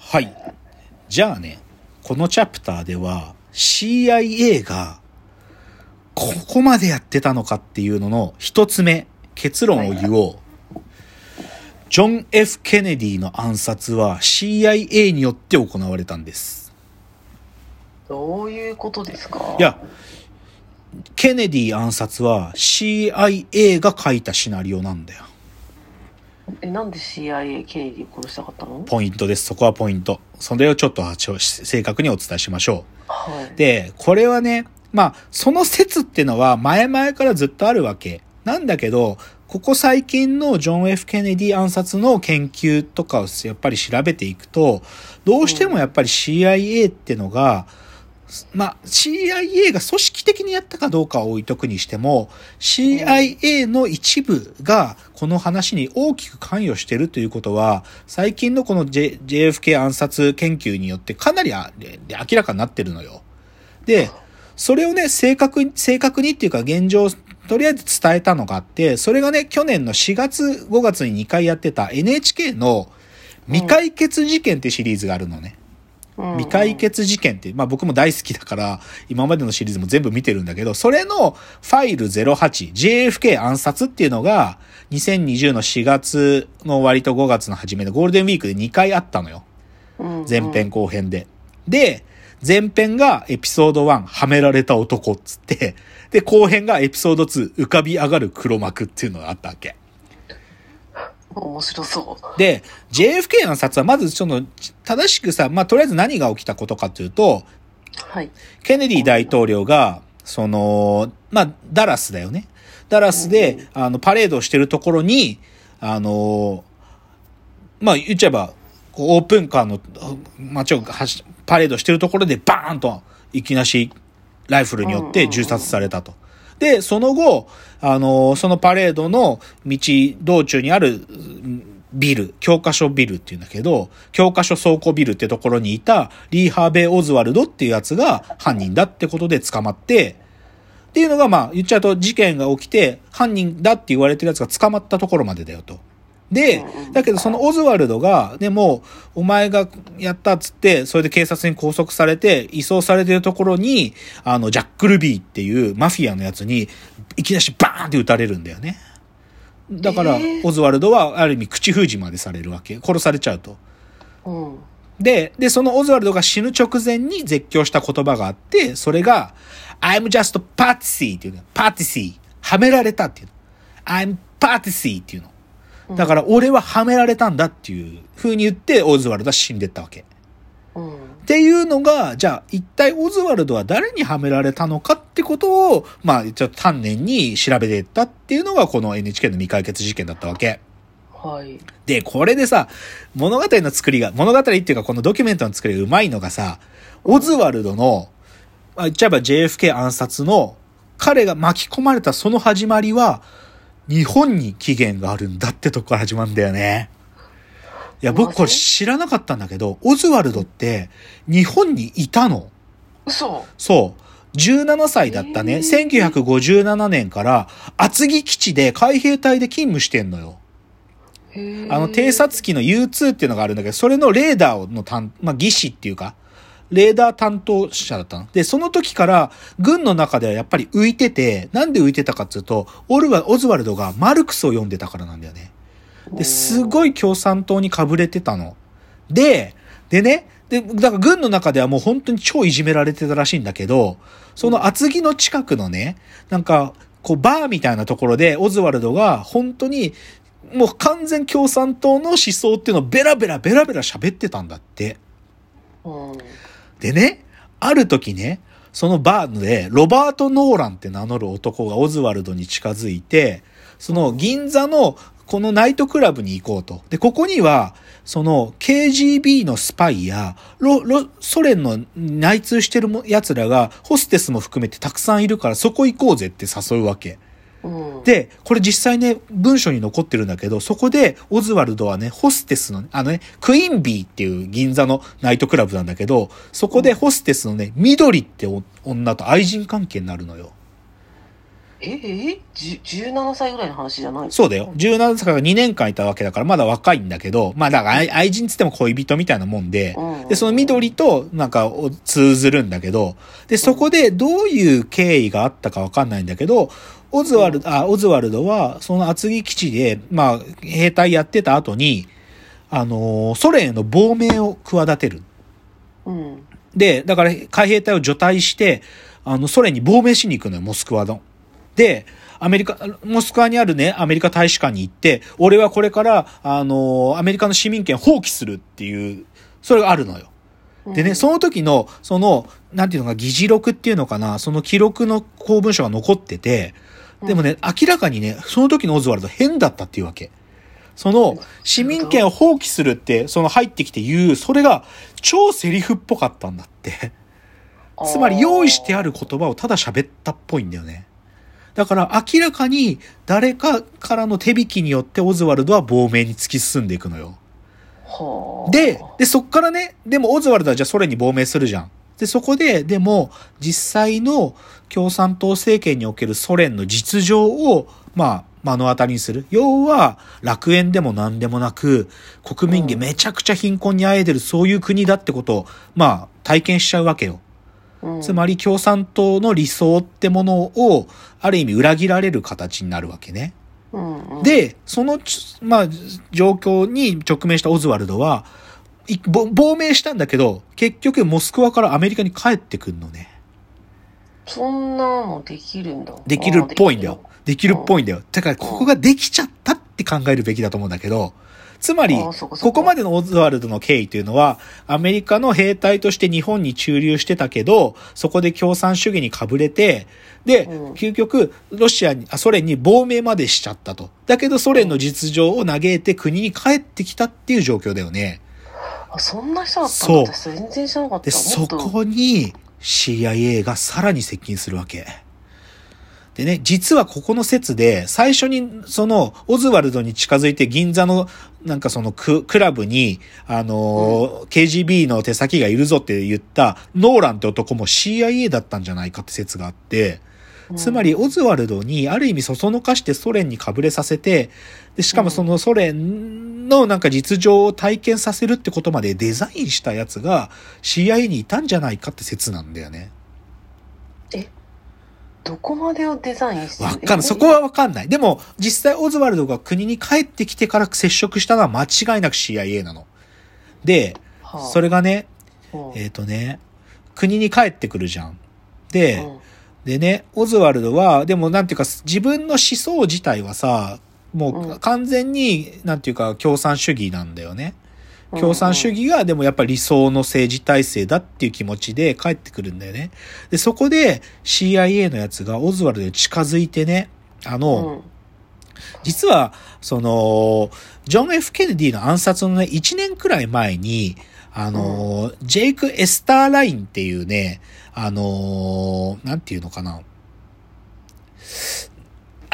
はい。じゃあね、このチャプターでは CIA がここまでやってたのかっていうのの一つ目、結論を言おう。ジョン・ F・ ケネディの暗殺は CIA によって行われたんです。どういうことですか？いや、ケネディ暗殺は CIA が書いたシナリオなんだよ。え、なんで CIA ケネディ殺したかったの？ポイントです。そこはポイント。それをちょっと正確にお伝えしましょはい。う。で、これはね、まあ、その説ってのは前々からずっとあるわけ。なんだけど、ここ最近のジョン・ F・ ケネディ暗殺の研究とかをやっぱり調べていくと、どうしてもやっぱり CIA ってのが、まあ、CIA が組織的にやったかどうかは置いとくにしても、CIA の一部がこの話に大きく関与してるということは、最近のこの、J、JFK 暗殺研究によってかなりあ明らかになってるのよ。で、それをね、正確に、正確にっていうか現状、とりあえず伝えたのがあって、それがね、去年の4月、5月に2回やってた NHK の未解決事件ってシリーズがあるのね。未解決事件って、まあ僕も大好きだから、今までのシリーズも全部見てるんだけど、それのファイル08、JFK 暗殺っていうのが、2020の4月の終わりと5月の初めのゴールデンウィークで2回あったのよ。前編後編で。で、前編がエピソード1、はめられた男っつって、で、後編がエピソード2、浮かび上がる黒幕っていうのがあったわけ。面白そう。で、JFK 暗殺はまずその、正しくさ、まあ、とりあえず何が起きたことかというと、はい。ケネディ大統領が、その、まあ、ダラスだよね。ダラスで、あの、パレードをしてるところに、あの、まあ、言っちゃえば、オープンカーの街を走パレードしてるところでバーンと、いきなし、ライフルによって銃殺されたと。で、その後、あの、そのパレードの道、道中にあるビル、教科書ビルっていうんだけど、教科書倉庫ビルってところにいたリー・ハーベイ・オズワルドっていうやつが犯人だってことで捕まって、っていうのがまあ言っちゃうと事件が起きて犯人だって言われてるやつが捕まったところまでだよと。で、だけどそのオズワルドが、でも、お前がやったっつって、それで警察に拘束されて、移送されてるところに、あの、ジャック・ルビーっていうマフィアのやつに、いきなしバーンって撃たれるんだよね。だから、オズワルドはある意味口封じまでされるわけ。殺されちゃうと。うん。で、で、そのオズワルドが死ぬ直前に絶叫した言葉があって、それが、I'm just patsy っていうの。patsy。はめられたっていうの。I'm patsy っていうの。だから、俺ははめられたんだっていう風に言って、オズワルドは死んでったわけ。うん。っていうのが、じゃあ、一体オズワルドは誰にはめられたのかってことを、まあ、ちょっと丹念に調べていったっていうのが、この NHK の未解決事件だったわけ。はい。で、これでさ、物語の作りが、物語っていうかこのドキュメントの作りがうまいのがさ、オズワルドの、まあ、言っちゃえば JFK 暗殺の、彼が巻き込まれたその始まりは、日本に起源があるんだってとこから始まるんだよね。いや、僕これ知らなかったんだけど、オズワルドって日本にいたの。嘘そう。17歳だったね。1957年から厚木基地で海兵隊で勤務してんのよ。あの、偵察機の U2 っていうのがあるんだけど、それのレーダーの担、まあ、技師っていうか、レーダー担当者だったの。で、その時から、軍の中ではやっぱり浮いてて、なんで浮いてたかっていうと、オルワ、オズワルドがマルクスを読んでたからなんだよね。で、すごい共産党にかぶれてたの。で、でね、で、だから軍の中ではもう本当に超いじめられてたらしいんだけど、その厚木の近くのね、なんか、こう、バーみたいなところで、オズワルドが本当に、もう完全共産党の思想っていうのをベラベラベラベラ喋ってたんだって。うん。でね、ある時ね、そのバーで、ロバート・ノーランって名乗る男がオズワルドに近づいて、その銀座のこのナイトクラブに行こうと。で、ここには、その KGB のスパイや、ロ、ロ、ソ連の内通してる奴らが、ホステスも含めてたくさんいるから、そこ行こうぜって誘うわけ。うん。で、これ実際ね、文書に残ってるんだけど、そこで、オズワルドはね、ホステスの、あのね、クイーンビーっていう銀座のナイトクラブなんだけど、そこでホステスのね、緑って女と愛人関係になるのよ。ええじゅ17歳ぐらいの話じゃない？そうだよ。17歳から2年間いたわけだからまだ若いんだけど、まあだから愛愛人つっても恋人みたいなもんで、うんで、その緑となんかを通ずるんだけど、で、そこでどういう経緯があったかわかんないんだけど、オズワルド、あ、オズワルドはその厚木基地で、まあ、兵隊やってた後に、あのーソ連への亡命を企てる。うん。で、だから海兵隊を除隊して、あの、ソ連に亡命しに行くのよ、モスクワの。で、アメリカ、モスクワにあるね、アメリカ大使館に行って、俺はこれから、あの、アメリカの市民権放棄するっていう、それがあるのよ。でね、その時の、その、なんていうのか、議事録っていうのかな、その記録の公文書が残ってて、でもね、明らかにね、その時のオズワルド変だったっていうわけ。その、市民権を放棄するって、その入ってきて言う、それが超セリフっぽかったんだって。つまり用意してある言葉をただ喋ったっぽいんだよね。だから明らかに誰かからの手引きによってオズワルドは亡命に突き進んでいくのよ。はあで、で、そっからね、でもオズワルドはじゃあソ連に亡命するじゃん。で、そこで、でも、実際の共産党政権におけるソ連の実情を、まあ、目の当たりにする。要は、楽園でも何でもなく、国民がめちゃくちゃ貧困にあえいでる、そういう国だってことを、まあ、体験しちゃうわけよ。うんつまり共産党の理想ってものを、ある意味裏切られる形になるわけね。うんうん、で、そのち、まあ、状況に直面したオズワルドは、亡命したんだけど、結局モスクワからアメリカに帰ってくんのね。そんなのできるんだ。できるっぽいんだよあ。できるっぽいんだよ。だからここができちゃったって考えるべきだと思うんだけど、つまり、ここまでのオズワルドの経緯というのは、アメリカの兵隊として日本に駐留してたけど、そこで共産主義にかぶれて、で、うん究極、ロシアに、あ、ソ連に亡命までしちゃったと。だけど、ソ連の実情を嘆いて国に帰ってきたっていう状況だよね。あそんな人だったんだ。私全然知らなかった。で、そこに CIA がさらに接近するわけ。でね、実はここの説で、最初にその、オズワルドに近づいて銀座の、なんかそのククラブに、あのー KGB の手先がいるぞって言った、ノーランって男も CIA だったんじゃないかって説があって、つまり、オズワルドにある意味そそのかしてソ連にかぶれさせて、で、しかもそのソ連のなんか実情を体験させるってことまでデザインしたやつが CIA にいたんじゃないかって説なんだよね。どこまでをデザインしてわかんない。そこはわかんない。でも、実際オズワルドが国に帰ってきてから接触したのは間違いなく CIA なの。で、それ、れがね、うんえっ、とね、国に帰ってくるじゃん。で、うんでね、オズワルドは、でもなんていうか、自分の思想自体はさ、もううん完全に、なんていうか、共産主義なんだよね。共産主義がでもやっぱり理想の政治体制だっていう気持ちで帰ってくるんだよね。で、そこで CIA のやつがオズワルドに近づいてね、あの、うん実は、その、ジョン・ F・ ケネディの暗殺のね、1年くらい前に、あの、ジェイク・エスターラインっていうね、あの、なんていうのかな。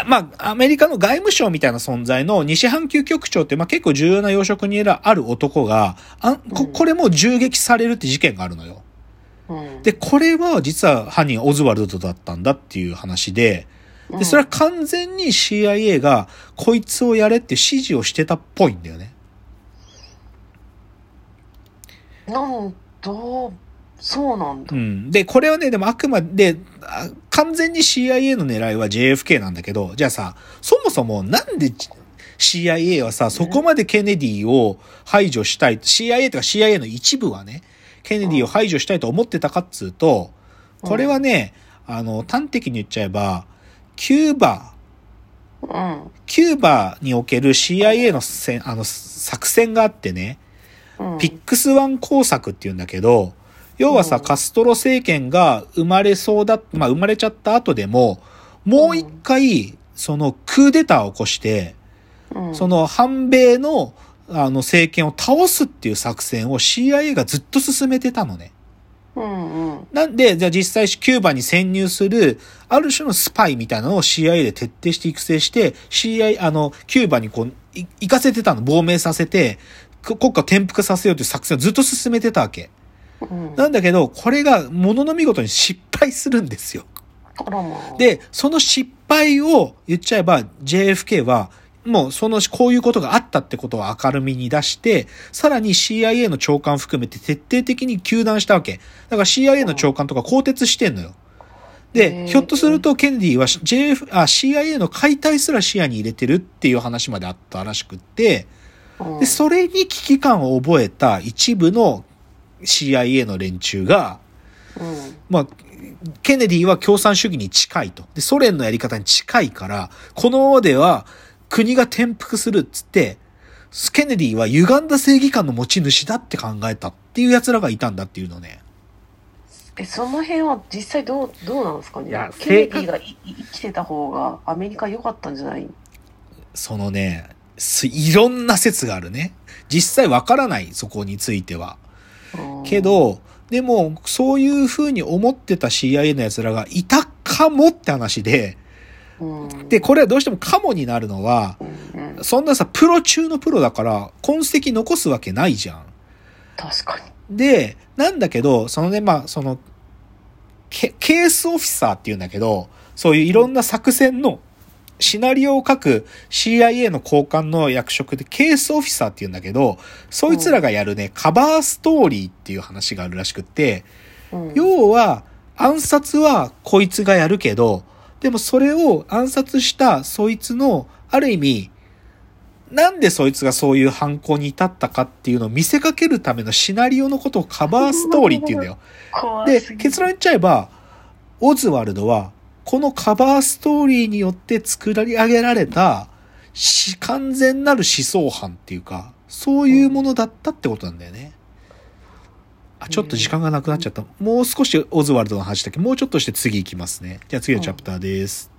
まあ、アメリカの外務省みたいな存在の西半球局長って、まあ結構重要な要職にある男が、あこうんこれも銃撃されるって事件があるのよ。うんで、これは実は犯人はオズワルドだったんだっていう話で、で、それは完全に CIA がこいつをやれって指示をしてたっぽいんだよね。なんだ、そうなんだう。ん。で、これはね、でもあくまで、あ完全に CIA の狙いは JFK なんだけど、じゃあさ、そもそもなんで CIA はさ、そこまでケネディを排除したい、CIA とか CIA の一部はね、ケネディを排除したいと思ってたかっつうと、これはね、あの、端的に言っちゃえば、キューバ、うん。キューバにおける CIA のせんあの作戦があってね、うん。ピッグス湾工作っていうんだけど、要はさ、うんカストロ政権が生まれそうだ、まあ生まれちゃった後でも、もう一回、そのクーデターを起こして、うん、その反米のあの政権を倒すっていう作戦を CIA がずっと進めてたのね。うんうん。なんで、じゃあ実際キューバに潜入する、ある種のスパイみたいなのを CIA で徹底して育成して、CIA、あの、キューバにこう、い行かせてたの、亡命させて、く国家を転覆させようという作戦をずっと進めてたわけ。うんなんだけど、これが、ものの見事に失敗するんですよ。で、その失敗を言っちゃえば JFK は、もうその、こういうことがあったってことを明るみに出して、さらに CIA の長官含めて徹底的に糾弾したわけ。だから CIA の長官とか更迭してんのよ。へで、ーひょっとするとケネディは JF、あ、CIA の解体すら視野に入れてるっていう話まであったらしくって、うんで、それに危機感を覚えた一部の CIA の連中が、うん。まあ、ケネディは共産主義に近いと。で、ソ連のやり方に近いから、このままでは国が転覆するっつって、ケネディは歪んだ正義感の持ち主だって考えたっていう奴らがいたんだっていうのね。え、その辺は実際どう、どうなんですかね？いやケネディが生きてた方がアメリカ良かったんじゃない？そのね、すいろんな説があるね。実際わからない、そこについては。うんけ、ど、でも、そういう風に思ってた CIA の奴らがいたかもって話で、うん、で、これはどうしてもかもになるのは、そんなさ、プロ中のプロだから、痕跡残すわけないじゃん。確かに。で、なんだけど、そのね、まあ、その、ケケースオフィサーっていうんだけど、そういういろんな作戦のシナリオを書く CIA の高官の役職でケースオフィサーっていうんだけど、そいつらがやるね、カバーストーリーっていう話があるらしくって、うん、要は、暗殺はこいつがやるけど、でもそれを暗殺したそいつの、ある意味、なんでそいつがそういう犯行に至ったかっていうのを見せかけるためのシナリオのことをカバーストーリーって言うんだよ。で、結論言っちゃえば、オズワルドは、このカバーストーリーによって作り上げられた、し完全なる思想犯っていうか、そういうものだったってことなんだよね。あ、ちょっと時間がなくなっちゃった。もう少しオズワルドの話だけど、もうちょっとして次行きますね。じゃあ次のチャプターです。